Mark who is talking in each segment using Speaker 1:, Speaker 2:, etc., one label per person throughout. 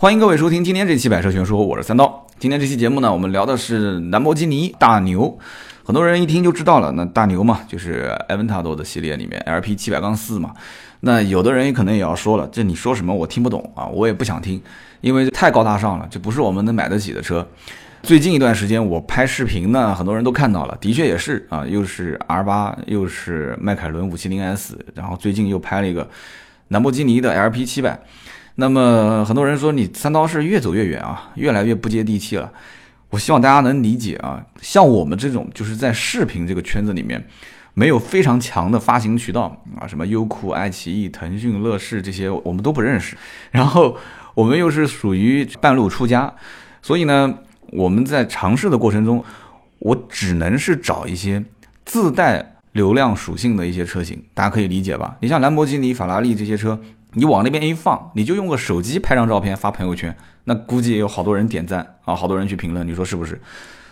Speaker 1: 欢迎各位收听今天这期《百车全说》，我是三刀。今天这期节目呢，我们聊的是兰博基尼大牛。很多人一听就知道了，那大牛嘛，就是 Aventador 的系列里面 LP 七百杠四嘛。那有的人也可能也要说了，这你说什么我听不懂啊，我也不想听，因为太高大上了，这不是我们能买得起的车。最近一段时间我拍视频呢，很多人都看到了，的确也是啊，又是 R 八，又是迈凯伦五七零 S，然后最近又拍了一个兰博基尼的 LP 七百。那么很多人说你三刀是越走越远啊，越来越不接地气了。我希望大家能理解啊，像我们这种就是在视频这个圈子里面，没有非常强的发行渠道啊，什么优酷、爱奇艺、腾讯、乐视这些我们都不认识。然后我们又是属于半路出家，所以呢，我们在尝试的过程中，我只能是找一些自带流量属性的一些车型，大家可以理解吧？你像兰博基尼、法拉利这些车。你往那边一放，你就用个手机拍张照片发朋友圈，那估计也有好多人点赞啊，好多人去评论，你说是不是？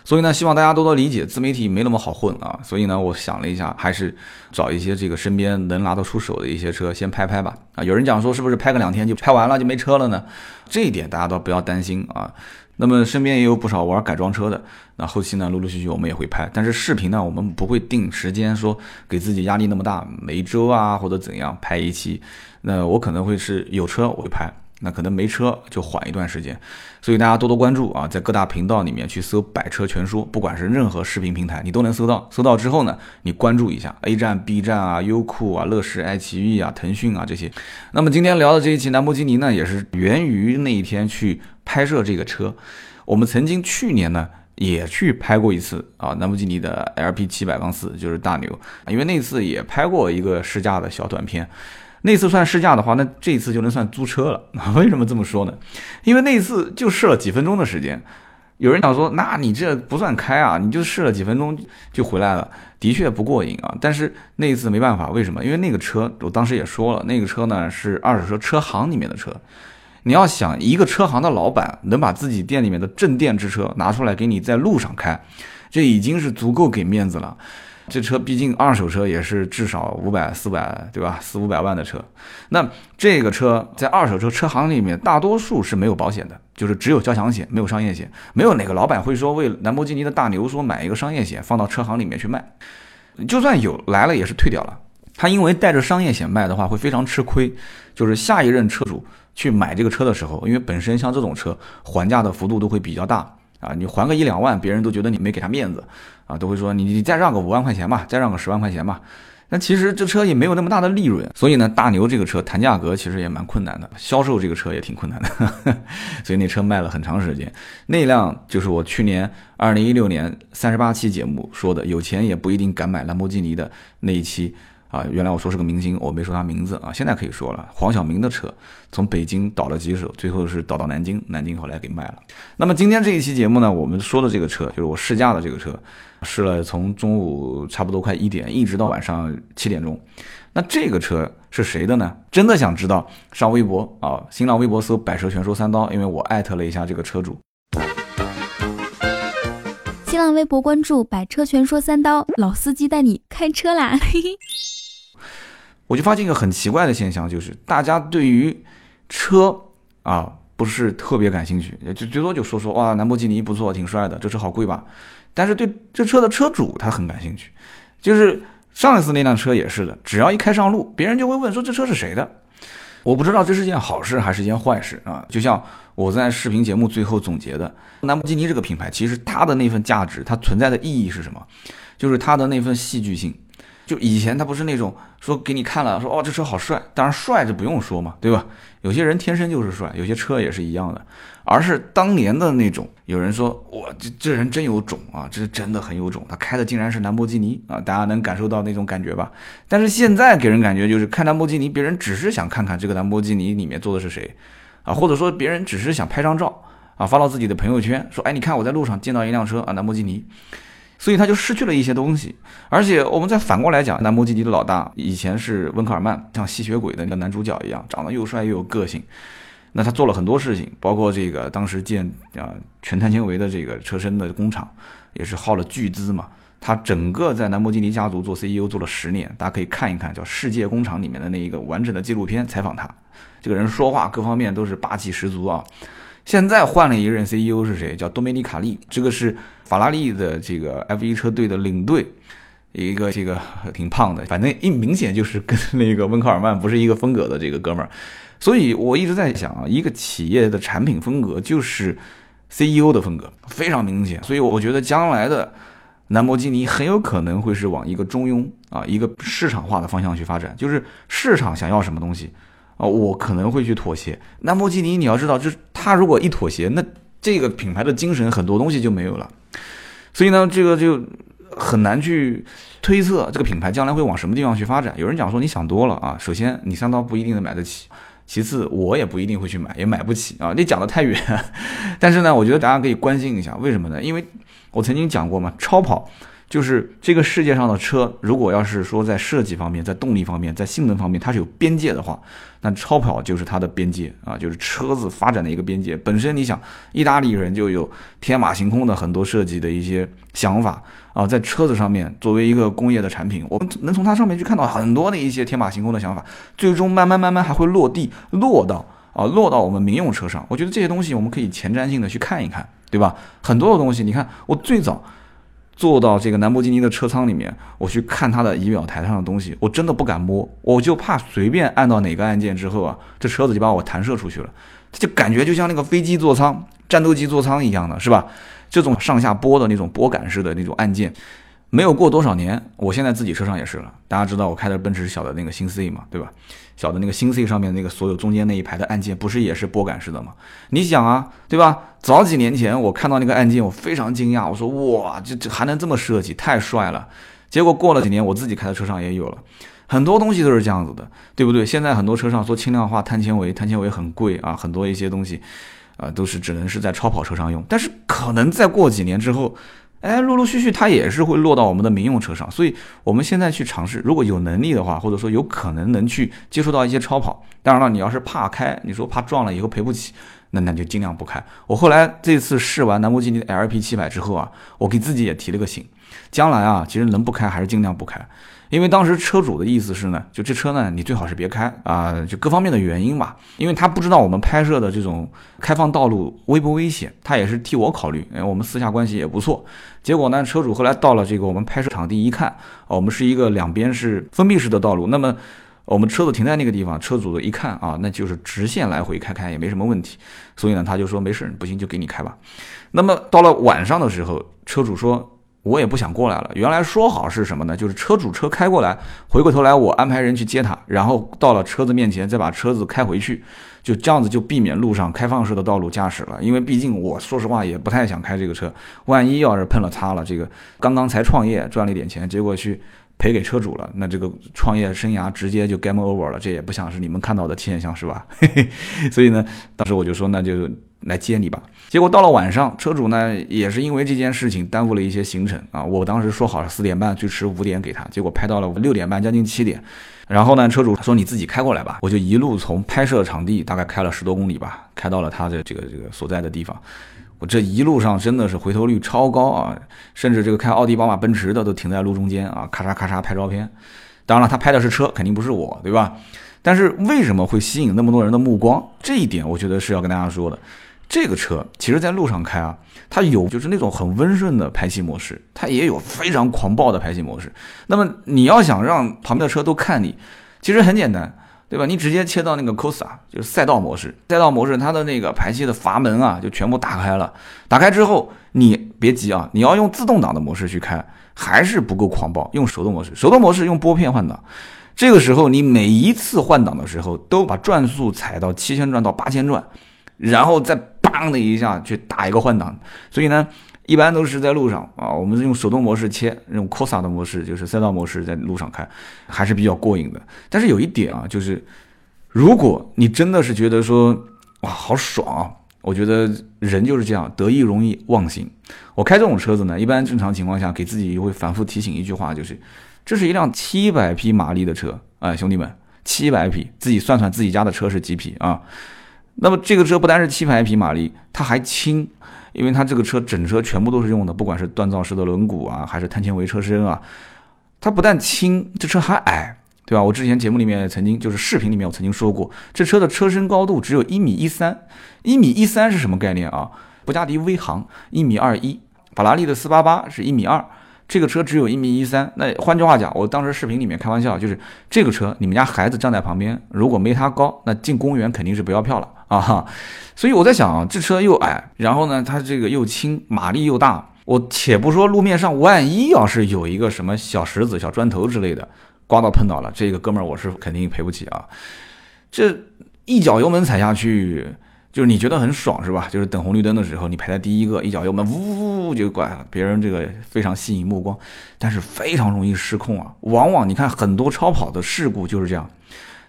Speaker 1: 所以呢，希望大家多多理解，自媒体没那么好混啊。所以呢，我想了一下，还是找一些这个身边能拿得出手的一些车先拍拍吧。啊，有人讲说是不是拍个两天就拍完了就没车了呢？这一点大家都不要担心啊。那么身边也有不少玩改装车的，那后期呢，陆陆续续我们也会拍，但是视频呢，我们不会定时间说给自己压力那么大，每周啊或者怎样拍一期。那我可能会是有车我会拍，那可能没车就缓一段时间，所以大家多多关注啊，在各大频道里面去搜“百车全说”，不管是任何视频平台，你都能搜到。搜到之后呢，你关注一下 A 站、B 站啊、优酷啊、乐视、爱奇艺啊、腾讯啊这些。那么今天聊的这一期兰博基尼呢，也是源于那一天去拍摄这个车。我们曾经去年呢也去拍过一次啊，兰博基尼的 LP 七百杠四就是大牛，因为那次也拍过一个试驾的小短片。那次算试驾的话，那这次就能算租车了。为什么这么说呢？因为那次就试了几分钟的时间。有人讲说，那你这不算开啊，你就试了几分钟就回来了，的确不过瘾啊。但是那一次没办法，为什么？因为那个车，我当时也说了，那个车呢是二手车车行里面的车。你要想一个车行的老板能把自己店里面的镇店之车拿出来给你在路上开，这已经是足够给面子了。这车毕竟二手车也是至少五百四百，对吧？四五百万的车，那这个车在二手车车行里面，大多数是没有保险的，就是只有交强险，没有商业险。没有哪个老板会说为兰博基尼的大牛说买一个商业险放到车行里面去卖，就算有来了也是退掉了。他因为带着商业险卖的话会非常吃亏，就是下一任车主去买这个车的时候，因为本身像这种车还价的幅度都会比较大。啊，你还个一两万，别人都觉得你没给他面子，啊，都会说你你再让个五万块钱吧，再让个十万块钱吧。那其实这车也没有那么大的利润，所以呢，大牛这个车谈价格其实也蛮困难的，销售这个车也挺困难的，所以那车卖了很长时间。那辆就是我去年二零一六年三十八期节目说的，有钱也不一定敢买兰博基尼的那一期。啊，原来我说是个明星，我没说他名字啊，现在可以说了。黄晓明的车从北京倒了几手，最后是倒到南京，南京后来给卖了。那么今天这一期节目呢，我们说的这个车就是我试驾的这个车，试了从中午差不多快一点，一直到晚上七点钟。那这个车是谁的呢？真的想知道，上微博啊，新浪微博搜“百车全说三刀”，因为我艾特了一下这个车主。
Speaker 2: 新浪微博关注“百车全说三刀”，老司机带你开车啦！嘿嘿。
Speaker 1: 我就发现一个很奇怪的现象，就是大家对于车啊不是特别感兴趣，就最多就说说哇，兰博基尼不错，挺帅的，这车好贵吧？但是对这车的车主他很感兴趣，就是上一次那辆车也是的，只要一开上路，别人就会问说这车是谁的？我不知道这是件好事还是件坏事啊？就像我在视频节目最后总结的，兰博基尼这个品牌其实它的那份价值，它存在的意义是什么？就是它的那份戏剧性。就以前他不是那种说给你看了说哦这车好帅，当然帅这不用说嘛，对吧？有些人天生就是帅，有些车也是一样的，而是当年的那种，有人说哇这这人真有种啊，这是真的很有种，他开的竟然是兰博基尼啊，大家能感受到那种感觉吧？但是现在给人感觉就是看兰博基尼，别人只是想看看这个兰博基尼里面坐的是谁啊，或者说别人只是想拍张照啊发到自己的朋友圈，说哎你看我在路上见到一辆车啊兰博基尼。所以他就失去了一些东西，而且我们再反过来讲，兰博基尼的老大以前是温克尔曼，像吸血鬼的那个男主角一样，长得又帅又有个性。那他做了很多事情，包括这个当时建啊全碳纤维的这个车身的工厂，也是耗了巨资嘛。他整个在兰博基尼家族做 CEO 做了十年，大家可以看一看叫《世界工厂》里面的那一个完整的纪录片采访他，这个人说话各方面都是霸气十足啊。现在换了一任 CEO 是谁？叫多梅尼卡利，这个是法拉利的这个 F1 车队的领队，一个这个挺胖的，反正一明显就是跟那个温克尔曼不是一个风格的这个哥们儿。所以我一直在想啊，一个企业的产品风格就是 CEO 的风格，非常明显。所以我觉得将来的兰博基尼很有可能会是往一个中庸啊，一个市场化的方向去发展，就是市场想要什么东西。啊，我可能会去妥协。兰博基尼，你要知道，就是他如果一妥协，那这个品牌的精神很多东西就没有了。所以呢，这个就很难去推测这个品牌将来会往什么地方去发展。有人讲说你想多了啊，首先你相当不一定能买得起，其次我也不一定会去买，也买不起啊。你讲的太远，但是呢，我觉得大家可以关心一下，为什么呢？因为我曾经讲过嘛，超跑。就是这个世界上的车，如果要是说在设计方面、在动力方面、在性能方面，它是有边界的话，那超跑就是它的边界啊，就是车子发展的一个边界。本身你想，意大利人就有天马行空的很多设计的一些想法啊，在车子上面作为一个工业的产品，我们能从它上面去看到很多的一些天马行空的想法，最终慢慢慢慢还会落地，落到啊，落到我们民用车上。我觉得这些东西我们可以前瞻性的去看一看，对吧？很多的东西，你看我最早。坐到这个兰博基尼的车舱里面，我去看它的仪表台上的东西，我真的不敢摸，我就怕随便按到哪个按键之后啊，这车子就把我弹射出去了，就感觉就像那个飞机座舱、战斗机座舱一样的，是吧？这种上下拨的那种拨杆式的那种按键。没有过多少年，我现在自己车上也是了。大家知道我开的奔驰小的那个新 C 嘛，对吧？小的那个新 C 上面那个所有中间那一排的按键，不是也是拨杆式的吗？你想啊，对吧？早几年前我看到那个按键，我非常惊讶，我说哇，这这还能这么设计，太帅了。结果过了几年，我自己开的车上也有了，很多东西都是这样子的，对不对？现在很多车上说轻量化、碳纤维，碳纤维很贵啊，很多一些东西啊都是只能是在超跑车上用，但是可能再过几年之后。哎，陆陆续续它也是会落到我们的民用车上，所以我们现在去尝试，如果有能力的话，或者说有可能能去接触到一些超跑。当然了，你要是怕开，你说怕撞了以后赔不起，那那就尽量不开。我后来这次试完兰博基尼的 LP 七百之后啊，我给自己也提了个醒，将来啊，其实能不开还是尽量不开。因为当时车主的意思是呢，就这车呢，你最好是别开啊，就各方面的原因吧。因为他不知道我们拍摄的这种开放道路危不危险，他也是替我考虑。哎，我们私下关系也不错。结果呢，车主后来到了这个我们拍摄场地一看，我们是一个两边是封闭式的道路，那么我们车子停在那个地方，车主一看啊，那就是直线来回开开也没什么问题。所以呢，他就说没事，不行就给你开吧。那么到了晚上的时候，车主说。我也不想过来了。原来说好是什么呢？就是车主车开过来，回过头来我安排人去接他，然后到了车子面前再把车子开回去，就这样子就避免路上开放式的道路驾驶了。因为毕竟我说实话也不太想开这个车，万一要是碰了擦了，这个刚刚才创业赚了一点钱，结果去赔给车主了，那这个创业生涯直接就 game over 了。这也不像是你们看到的现象，是吧？所以呢，当时我就说那就。来接你吧。结果到了晚上，车主呢也是因为这件事情耽误了一些行程啊。我当时说好了四点半，最迟五点给他，结果拍到了六点半，将近七点。然后呢，车主说你自己开过来吧，我就一路从拍摄场地大概开了十多公里吧，开到了他的这个这个所在的地方。我这一路上真的是回头率超高啊，甚至这个开奥迪、宝马、奔驰的都停在路中间啊，咔嚓咔嚓拍照片。当然了，他拍的是车，肯定不是我，对吧？但是为什么会吸引那么多人的目光？这一点我觉得是要跟大家说的。这个车其实，在路上开啊，它有就是那种很温顺的排气模式，它也有非常狂暴的排气模式。那么你要想让旁边的车都看你，其实很简单，对吧？你直接切到那个 Costa，就是赛道模式。赛道模式它的那个排气的阀门啊，就全部打开了。打开之后，你别急啊，你要用自动挡的模式去开，还是不够狂暴。用手动模式，手动模式用拨片换挡。这个时候，你每一次换挡的时候，都把转速踩到七千转到八千转，然后再。当的一下去打一个换挡，所以呢，一般都是在路上啊，我们是用手动模式切，用 Corsa 的模式，就是赛道模式，在路上开还是比较过瘾的。但是有一点啊，就是如果你真的是觉得说哇好爽啊，我觉得人就是这样，得意容易忘形。我开这种车子呢，一般正常情况下给自己会反复提醒一句话，就是这是一辆七百匹马力的车啊，兄弟们，七百匹，自己算算自己家的车是几匹啊？那么这个车不单是七百匹马力，它还轻，因为它这个车整车全部都是用的，不管是锻造式的轮毂啊，还是碳纤维车身啊，它不但轻，这车还矮，对吧？我之前节目里面曾经就是视频里面我曾经说过，这车的车身高度只有一米一三，一米一三是什么概念啊？布加迪威航一米二一，法拉利的四八八是一米二。这个车只有一米一三，那换句话讲，我当时视频里面开玩笑，就是这个车，你们家孩子站在旁边，如果没他高，那进公园肯定是不要票了 啊！所以我在想，这车又矮，然后呢，它这个又轻，马力又大，我且不说路面上万一要是有一个什么小石子、小砖头之类的刮到碰到了，这个哥们儿我是肯定赔不起啊！这一脚油门踩下去。就是你觉得很爽是吧？就是等红绿灯的时候，你排在第一个，一脚油门呜呜就拐了，别人这个非常吸引目光，但是非常容易失控啊！往往你看很多超跑的事故就是这样，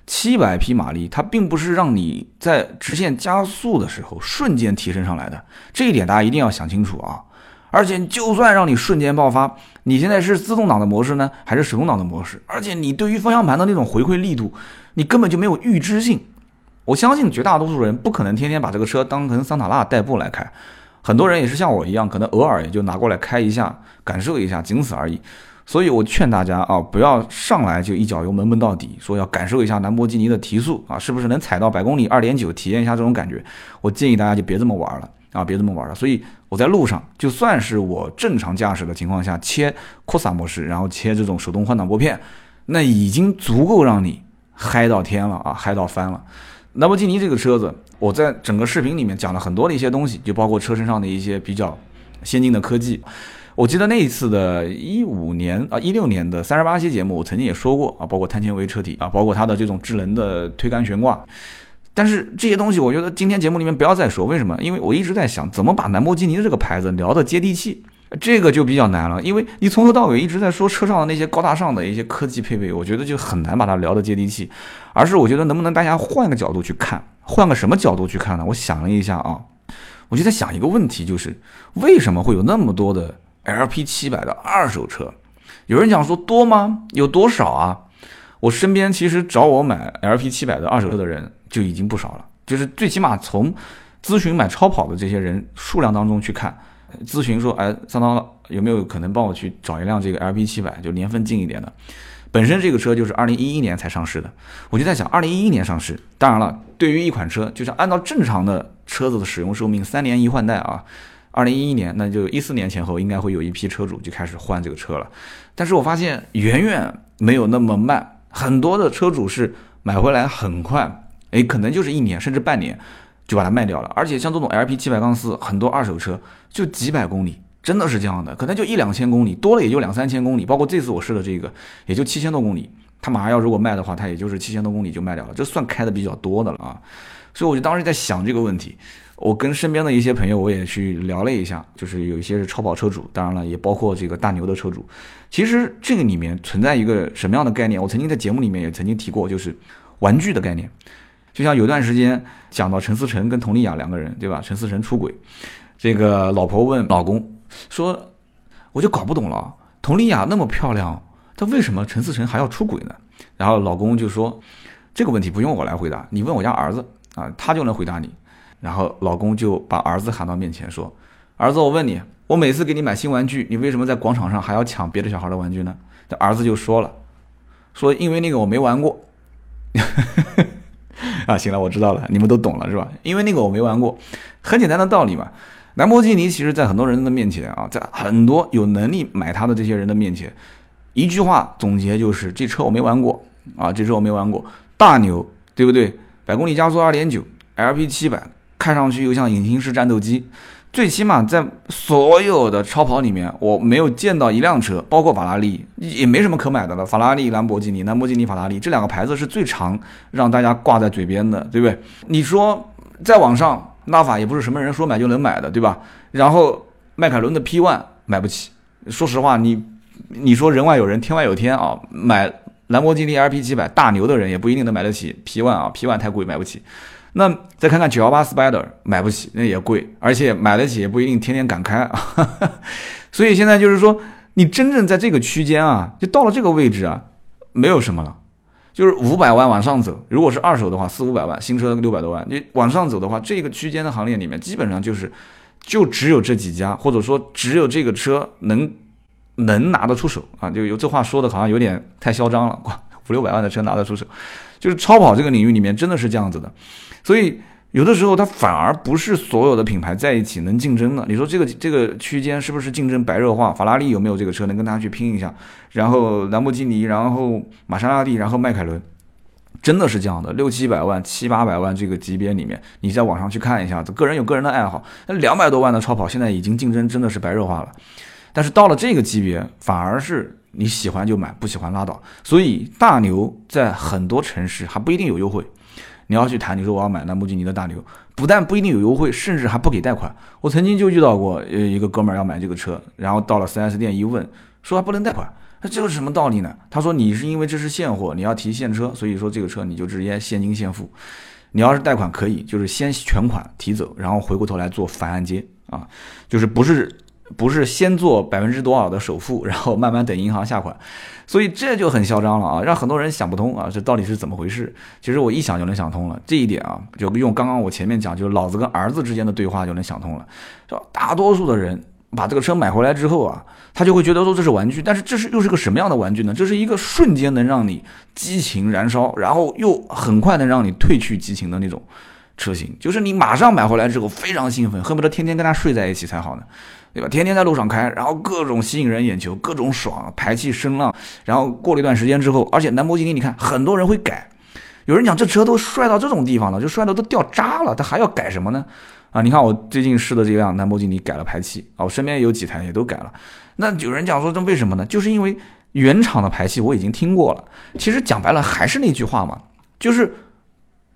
Speaker 1: 七百匹马力，它并不是让你在直线加速的时候瞬间提升上来的，这一点大家一定要想清楚啊！而且就算让你瞬间爆发，你现在是自动挡的模式呢，还是手动挡的模式？而且你对于方向盘的那种回馈力度，你根本就没有预知性。我相信绝大多数人不可能天天把这个车当成桑塔纳代步来开，很多人也是像我一样，可能偶尔也就拿过来开一下，感受一下，仅此而已。所以我劝大家啊，不要上来就一脚油门闷到底，说要感受一下兰博基尼的提速啊，是不是能踩到百公里二点九，体验一下这种感觉？我建议大家就别这么玩了啊，别这么玩了。所以我在路上，就算是我正常驾驶的情况下切库萨模式，然后切这种手动换挡拨片，那已经足够让你嗨到天了啊，嗨到翻了。兰博基尼这个车子，我在整个视频里面讲了很多的一些东西，就包括车身上的一些比较先进的科技。我记得那一次的一五年啊一六年的三十八期节目，我曾经也说过啊，包括碳纤维车体啊，包括它的这种智能的推杆悬挂。但是这些东西，我觉得今天节目里面不要再说，为什么？因为我一直在想，怎么把兰博基尼的这个牌子聊得接地气。这个就比较难了，因为你从头到尾一直在说车上的那些高大上的一些科技配备，我觉得就很难把它聊得接地气。而是我觉得能不能大家换个角度去看，换个什么角度去看呢？我想了一下啊，我就在想一个问题，就是为什么会有那么多的 LP 七百的二手车？有人讲说多吗？有多少啊？我身边其实找我买 LP 七百的二手车的人就已经不少了，就是最起码从咨询买超跑的这些人数量当中去看。咨询说，哎，桑涛有没有可能帮我去找一辆这个 LP 七百，就年份近一点的？本身这个车就是二零一一年才上市的，我就在想，二零一一年上市，当然了，对于一款车，就是按照正常的车子的使用寿命，三年一换代啊，二零一一年，那就一四年前后，应该会有一批车主就开始换这个车了。但是我发现远远没有那么慢，很多的车主是买回来很快，哎，可能就是一年甚至半年。就把它卖掉了，而且像这种 LP 七百杠四，很多二手车就几百公里，真的是这样的，可能就一两千公里，多了也就两三千公里。包括这次我试的这个，也就七千多公里。它马上要如果卖的话，它也就是七千多公里就卖掉了，这算开的比较多的了啊。所以我就当时在想这个问题，我跟身边的一些朋友我也去聊了一下，就是有一些是超跑车主，当然了，也包括这个大牛的车主。其实这个里面存在一个什么样的概念？我曾经在节目里面也曾经提过，就是玩具的概念。就像有段时间讲到陈思诚跟佟丽娅两个人，对吧？陈思诚出轨，这个老婆问老公说：“我就搞不懂了，佟丽娅那么漂亮，她为什么陈思诚还要出轨呢？”然后老公就说：“这个问题不用我来回答，你问我家儿子啊，他就能回答你。”然后老公就把儿子喊到面前说：“儿子，我问你，我每次给你买新玩具，你为什么在广场上还要抢别的小孩的玩具呢？”这儿子就说了：“说因为那个我没玩过。” 啊，行了，我知道了，你们都懂了是吧？因为那个我没玩过，很简单的道理嘛。兰博基尼其实，在很多人的面前啊，在很多有能力买它的这些人的面前，一句话总结就是：这车我没玩过啊，这车我没玩过，大牛，对不对？百公里加速二点九，LP 七百，看上去又像隐形式战斗机。最起码在所有的超跑里面，我没有见到一辆车，包括法拉利，也没什么可买的了。法拉利、兰博基尼、兰博基尼、法拉利这两个牌子是最常让大家挂在嘴边的，对不对？你说在网上，拉法也不是什么人说买就能买的，对吧？然后迈凯伦的 P1 买不起，说实话，你你说人外有人，天外有天啊，买兰博基尼 LP 七百大牛的人也不一定能买得起 P1 啊，P1 太贵，买不起。那再看看九幺八 Spider，买不起，那也贵，而且买得起也不一定天天敢开啊。所以现在就是说，你真正在这个区间啊，就到了这个位置啊，没有什么了，就是五百万往上走。如果是二手的话，四五百万，新车六百多万，你往上走的话，这个区间的行列里面，基本上就是就只有这几家，或者说只有这个车能能拿得出手啊！就有这话说的好像有点太嚣张了，五六百万的车拿得出手，就是超跑这个领域里面真的是这样子的，所以。有的时候，它反而不是所有的品牌在一起能竞争的。你说这个这个区间是不是竞争白热化？法拉利有没有这个车能跟它去拼一下？然后兰博基尼，然后玛莎拉蒂，然后迈凯伦，真的是这样的。六七百万、七八百万这个级别里面，你在网上去看一下，个人有个人的爱好。那两百多万的超跑现在已经竞争真的是白热化了。但是到了这个级别，反而是你喜欢就买，不喜欢拉倒。所以大牛在很多城市还不一定有优惠。你要去谈，你说我要买兰博基尼的大牛，不但不一定有优惠，甚至还不给贷款。我曾经就遇到过，呃，一个哥们儿要买这个车，然后到了 4S 店一问，说还不能贷款，那这个是什么道理呢？他说你是因为这是现货，你要提现车，所以说这个车你就直接现金现付。你要是贷款可以，就是先全款提走，然后回过头来做反按揭啊，就是不是。不是先做百分之多少的首付，然后慢慢等银行下款，所以这就很嚣张了啊，让很多人想不通啊，这到底是怎么回事？其实我一想就能想通了，这一点啊，就用刚刚我前面讲，就是老子跟儿子之间的对话就能想通了。说大多数的人把这个车买回来之后啊，他就会觉得说这是玩具，但是这是又是个什么样的玩具呢？这是一个瞬间能让你激情燃烧，然后又很快能让你褪去激情的那种车型，就是你马上买回来之后非常兴奋，恨不得天天跟他睡在一起才好呢。对吧？天天在路上开，然后各种吸引人眼球，各种爽，排气声浪。然后过了一段时间之后，而且兰博基尼，你看很多人会改。有人讲这车都帅到这种地方了，就帅到都掉渣了，他还要改什么呢？啊，你看我最近试的这辆兰博基尼改了排气啊，我身边有几台也都改了。那有人讲说这为什么呢？就是因为原厂的排气我已经听过了。其实讲白了还是那句话嘛，就是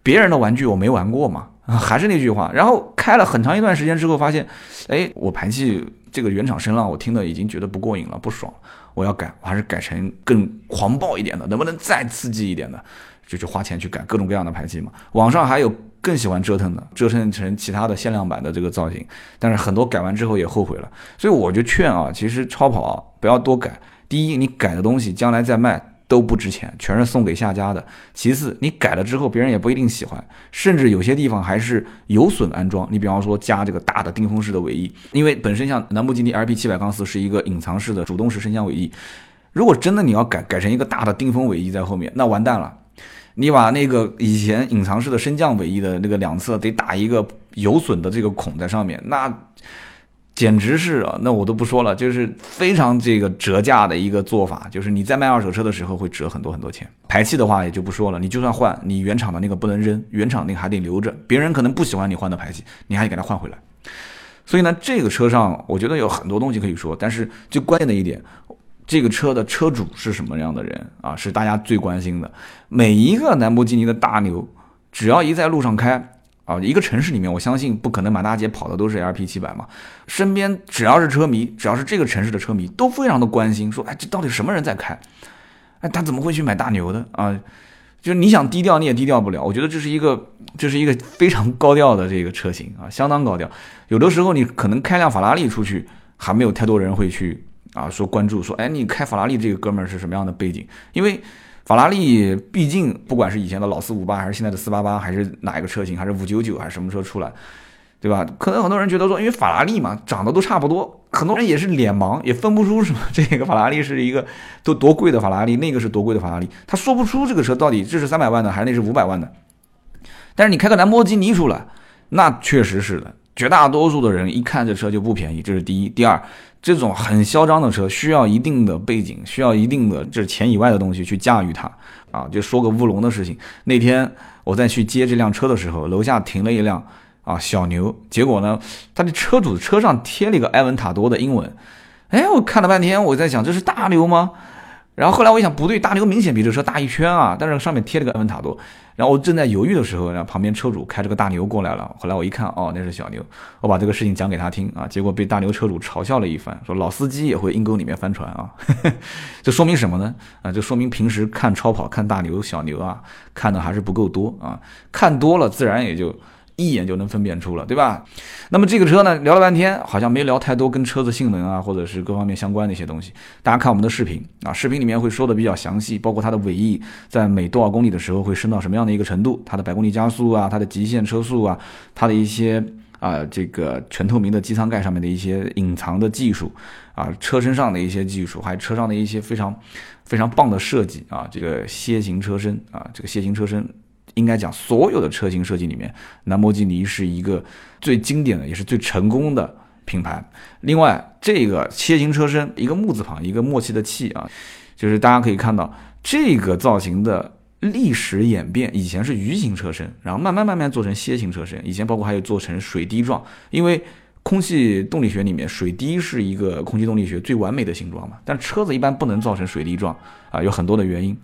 Speaker 1: 别人的玩具我没玩过嘛。啊，还是那句话，然后开了很长一段时间之后，发现，哎，我排气这个原厂声浪，我听的已经觉得不过瘾了，不爽，我要改，我还是改成更狂暴一点的，能不能再刺激一点的，就去花钱去改各种各样的排气嘛。网上还有更喜欢折腾的，折腾成其他的限量版的这个造型，但是很多改完之后也后悔了，所以我就劝啊，其实超跑啊不要多改，第一，你改的东西将来再卖。都不值钱，全是送给下家的。其次，你改了之后，别人也不一定喜欢，甚至有些地方还是有损安装。你比方说加这个大的定风式的尾翼，因为本身像兰博基尼 LP 七百杠四是一个隐藏式的主动式升降尾翼，如果真的你要改改成一个大的定风尾翼在后面，那完蛋了。你把那个以前隐藏式的升降尾翼的那个两侧得打一个有损的这个孔在上面，那。简直是啊，那我都不说了，就是非常这个折价的一个做法，就是你在卖二手车的时候会折很多很多钱。排气的话也就不说了，你就算换，你原厂的那个不能扔，原厂那个还得留着，别人可能不喜欢你换的排气，你还得给他换回来。所以呢，这个车上我觉得有很多东西可以说，但是最关键的一点，这个车的车主是什么样的人啊？是大家最关心的。每一个兰博基尼的大牛，只要一在路上开。啊，一个城市里面，我相信不可能满大街跑的都是 LP 七百嘛。身边只要是车迷，只要是这个城市的车迷，都非常的关心，说，哎，这到底什么人在开？哎，他怎么会去买大牛的啊？就是你想低调，你也低调不了。我觉得这是一个，这是一个非常高调的这个车型啊，相当高调。有的时候你可能开辆法拉利出去，还没有太多人会去啊说关注，说，哎，你开法拉利这个哥们儿是什么样的背景？因为。法拉利毕竟不管是以前的老四五八，还是现在的四八八，还是哪一个车型，还是五九九，还是什么车出来，对吧？可能很多人觉得说，因为法拉利嘛，长得都差不多，很多人也是脸盲，也分不出什么这个法拉利是一个都多贵的法拉利，那个是多贵的法拉利，他说不出这个车到底这是三百万的还是那是五百万的。但是你开个兰博基尼出来，那确实是的，绝大多数的人一看这车就不便宜，这是第一。第二。这种很嚣张的车需要一定的背景，需要一定的这钱以外的东西去驾驭它啊。就说个乌龙的事情，那天我在去接这辆车的时候，楼下停了一辆啊小牛，结果呢，他的车主车上贴了一个埃文塔多的英文，哎，我看了半天，我在想这是大牛吗？然后后来我一想，不对，大牛明显比这车大一圈啊，但是上面贴了个埃文塔多。然后我正在犹豫的时候，然后旁边车主开着个大牛过来了。后来我一看，哦，那是小牛。我把这个事情讲给他听啊，结果被大牛车主嘲笑了一番，说老司机也会阴沟里面翻船啊。这说明什么呢？啊，就说明平时看超跑、看大牛、小牛啊，看的还是不够多啊。看多了，自然也就。一眼就能分辨出了，对吧？那么这个车呢，聊了半天，好像没聊太多跟车子性能啊，或者是各方面相关的一些东西。大家看我们的视频啊，视频里面会说的比较详细，包括它的尾翼在每多少公里的时候会升到什么样的一个程度，它的百公里加速啊，它的极限车速啊，它的一些啊，这个全透明的机舱盖上面的一些隐藏的技术啊，车身上的一些技术，还有车上的一些非常非常棒的设计啊，这个楔形车身啊，这个楔形车身应该讲所有的车型设计里面，兰博基尼是一个最经典的，也是最成功的品牌。另外，这个楔形车身一个木字旁，一个默契的契啊，就是大家可以看到这个造型的。历史演变，以前是鱼形车身，然后慢慢慢慢做成楔形车身。以前包括还有做成水滴状，因为空气动力学里面水滴是一个空气动力学最完美的形状嘛。但车子一般不能造成水滴状啊，有很多的原因。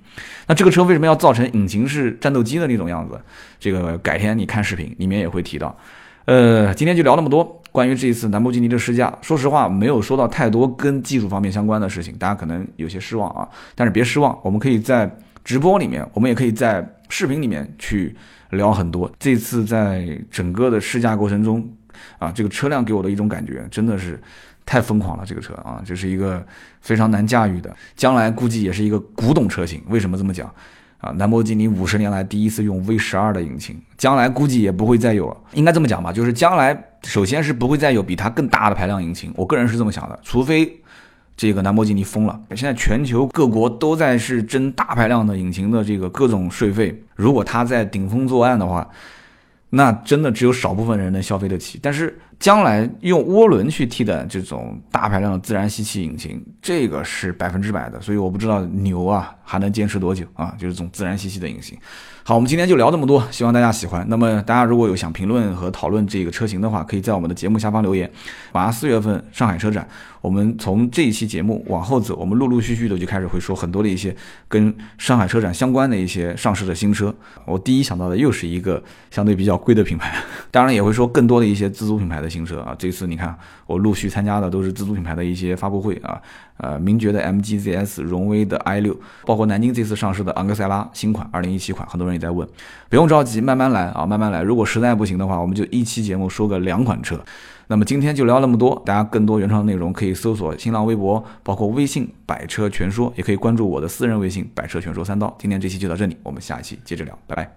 Speaker 1: 那这个车为什么要造成引擎式战斗机的那种样子？这个改天你看视频里面也会提到。呃，今天就聊那么多关于这一次兰博基尼的试驾。说实话，没有说到太多跟技术方面相关的事情，大家可能有些失望啊。但是别失望，我们可以在。直播里面，我们也可以在视频里面去聊很多。这次在整个的试驾过程中，啊，这个车辆给我的一种感觉真的是太疯狂了。这个车啊，这是一个非常难驾驭的，将来估计也是一个古董车型。为什么这么讲？啊，兰博基尼五十年来第一次用 V 十二的引擎，将来估计也不会再有。应该这么讲吧，就是将来首先是不会再有比它更大的排量引擎。我个人是这么想的，除非。这个兰博基尼疯了，现在全球各国都在是征大排量的引擎的这个各种税费，如果它在顶风作案的话，那真的只有少部分人能消费得起。但是将来用涡轮去替代这种大排量的自然吸气引擎，这个是百分之百的，所以我不知道牛啊还能坚持多久啊，就是这种自然吸气的引擎。好，我们今天就聊这么多，希望大家喜欢。那么大家如果有想评论和讨论这个车型的话，可以在我们的节目下方留言。马上四月份上海车展，我们从这一期节目往后走，我们陆陆续续的就开始会说很多的一些跟上海车展相关的一些上市的新车。我第一想到的又是一个相对比较贵的品牌，当然也会说更多的一些自主品牌的新车啊。这次你看，我陆续参加的都是自主品牌的一些发布会啊。呃，名爵的 MGZS，荣威的 i 六，包括南京这次上市的昂克赛拉新款，二零一七款，很多人也在问，不用着急，慢慢来啊，慢慢来。如果实在不行的话，我们就一期节目说个两款车。那么今天就聊那么多，大家更多原创内容可以搜索新浪微博，包括微信“百车全说”，也可以关注我的私人微信“百车全说三刀”。今天这期就到这里，我们下一期接着聊，拜拜。